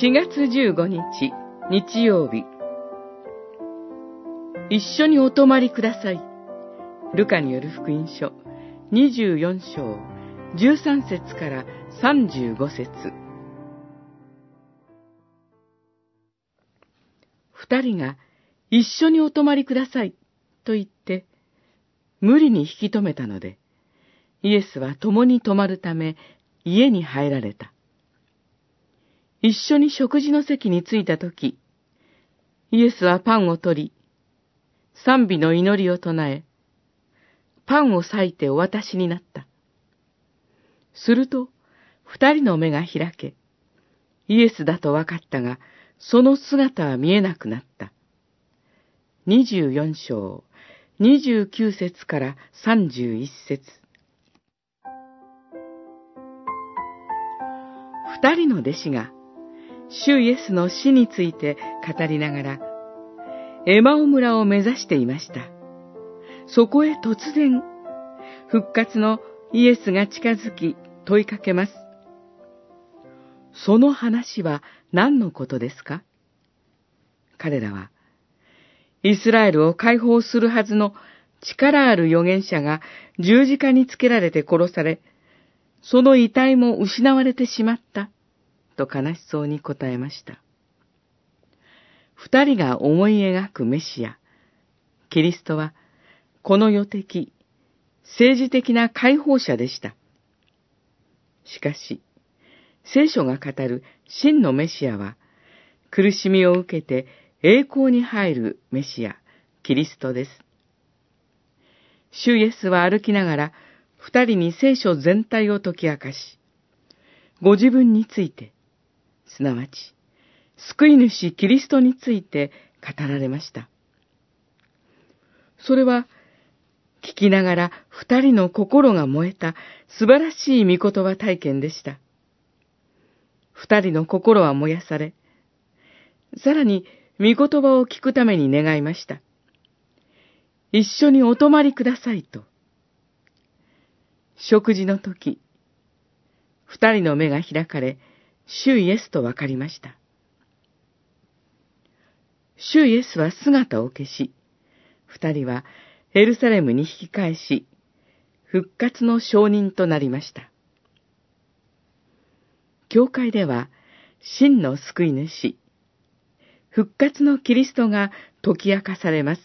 4月15日、日曜日。一緒にお泊まりください。ルカによる福音書、24章、13節から35節二人が一緒にお泊まりくださいと言って、無理に引き止めたので、イエスは共に泊まるため家に入られた。一緒に食事の席に着いたとき、イエスはパンを取り、賛美の祈りを唱え、パンを裂いてお渡しになった。すると、二人の目が開け、イエスだと分かったが、その姿は見えなくなった。二十四章、二十九節から三十一節。二人の弟子が主イエスの死について語りながら、エマオ村を目指していました。そこへ突然、復活のイエスが近づき問いかけます。その話は何のことですか？彼らは、イスラエルを解放するはずの力ある預言者が十字架につけられて殺され、その遺体も失われてしまった。と悲しそうに答えました。二人が思い描くメシア、キリストは、この世的、政治的な解放者でした。しかし、聖書が語る真のメシアは、苦しみを受けて栄光に入るメシア、キリストです。主イエスは歩きながら、二人に聖書全体を解き明かし、ご自分について、すなわち、救い主キリストについて語られました。それは、聞きながら二人の心が燃えた素晴らしい御言葉体験でした。二人の心は燃やされ、さらに御言葉を聞くために願いました。一緒にお泊まりくださいと。食事の時、二人の目が開かれ、主イエスとわかりました。主イエスは姿を消し、二人はエルサレムに引き返し、復活の証人となりました。教会では、真の救い主、復活のキリストが解き明かされます。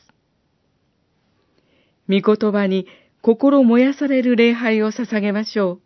御言葉に心燃やされる礼拝を捧げましょう。